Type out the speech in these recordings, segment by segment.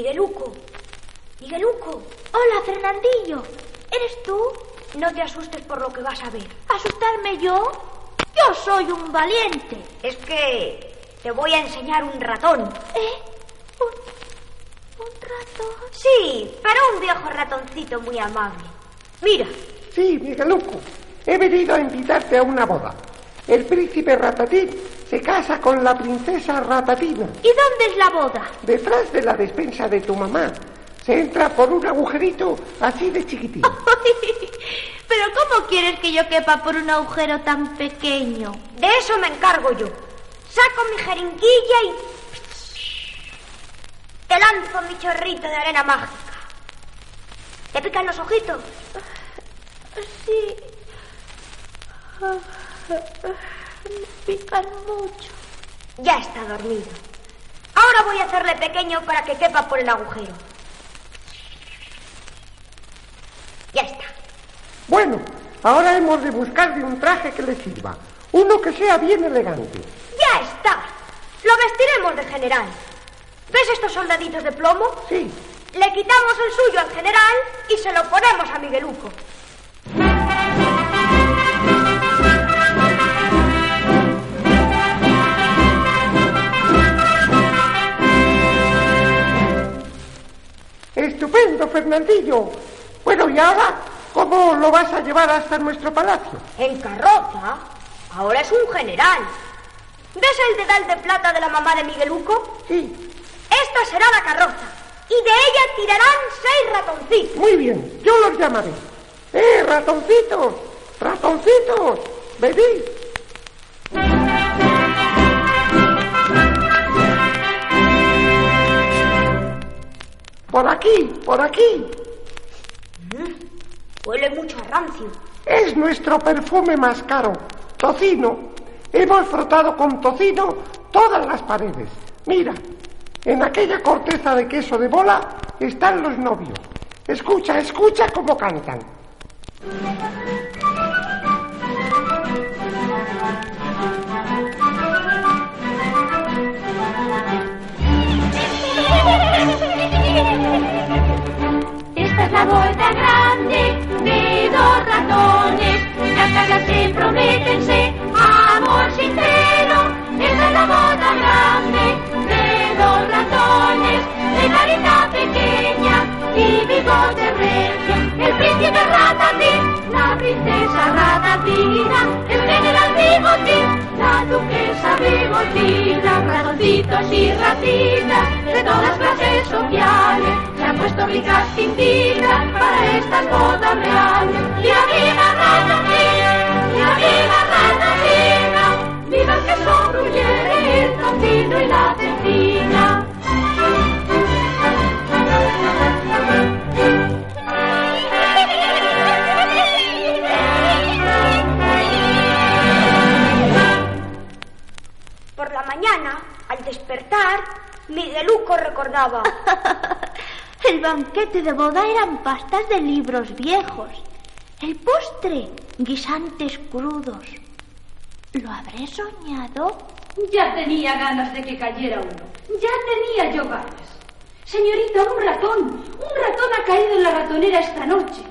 Migueluco. Migueluco. Hola, Fernandillo. ¿Eres tú? No te asustes por lo que vas a ver. ¿Asustarme yo? Yo soy un valiente. Es que te voy a enseñar un ratón. ¿Eh? ¿Un, ratón? Sí, pero un viejo ratoncito muy amable. Mira. Sí, Migueluco. He venido a invitarte a una boda. El príncipe Ratatín se casa con la princesa Ratatina. ¿Y dónde es la boda? Detrás de la despensa de tu mamá. Se entra por un agujerito así de chiquitín. Pero ¿cómo quieres que yo quepa por un agujero tan pequeño? De eso me encargo yo. Saco mi jeringuilla y... Te lanzo mi chorrito de arena mágica. ¿Te pican los ojitos? Sí. Me pican mucho. Ya está dormido. Ahora voy a hacerle pequeño para que quepa por el agujero. Ya está. Bueno, ahora hemos de buscarle un traje que le sirva. Uno que sea bien elegante. Ya está. Lo vestiremos de general. ¿Ves estos soldaditos de plomo? Sí. Le quitamos el suyo al general y se lo ponemos a Migueluco. Fernandillo. Bueno, ¿y ahora cómo lo vas a llevar hasta nuestro palacio? ¿En carroza? Ahora es un general. ¿Ves el dedal de plata de la mamá de Migueluco? Sí. Esta será la carroza. Y de ella tirarán seis ratoncitos. Muy bien, yo los llamaré. ¡Eh, ratoncitos! ¡Ratoncitos! ¡Venid! Por aquí, por aquí. Huele mucho a rancio. Es nuestro perfume más caro, tocino. Hemos frotado con tocino todas las paredes. Mira, en aquella corteza de queso de bola están los novios. Escucha, escucha cómo cantan. La boda grande de dos ratones, casarse, prométense, amor sincero. Esta es la boda grande de dos ratones, de carita pequeña y bigote recio. El príncipe Ratatín, la princesa Ratatina, el general Bigotín, la duquesa Bigotina, ratoncitos y ratitas de todas clases sociales puesto ricas tintitas para estas bodas reales. ¡Viva, viva Ratatín! ¡Viva, viva Ratatina! ¡Viva el queso gruyere, el tocino y la cecina! Por la mañana, al despertar, Migueluco recordaba. El banquete de boda eran pastas de libros viejos. El postre, guisantes crudos. ¿Lo habré soñado? Ya tenía ganas de que cayera uno. Ya tenía yo ganas. Señorita, un ratón. Un ratón ha caído en la ratonera esta noche.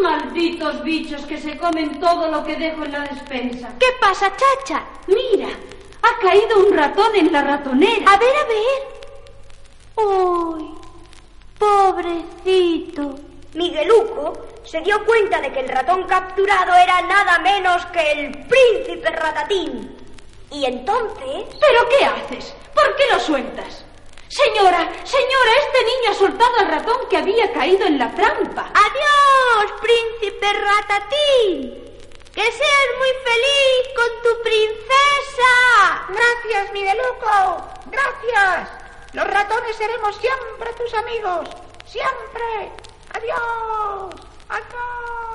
Malditos bichos que se comen todo lo que dejo en la despensa. ¿Qué pasa, chacha? Mira, ha caído un ratón en la ratonera. A ver, a ver. ¡Uy! Pobrecito. Migueluco se dio cuenta de que el ratón capturado era nada menos que el príncipe Ratatín. Y entonces... ¿Pero qué haces? ¿Por qué lo sueltas? Señora, señora, este niño ha soltado al ratón que había caído en la trampa. ¡Adiós, príncipe Ratatín! ¡Que seas muy feliz con tu princesa! Los ratones seremos siempre tus amigos. Siempre. Adiós. Adiós.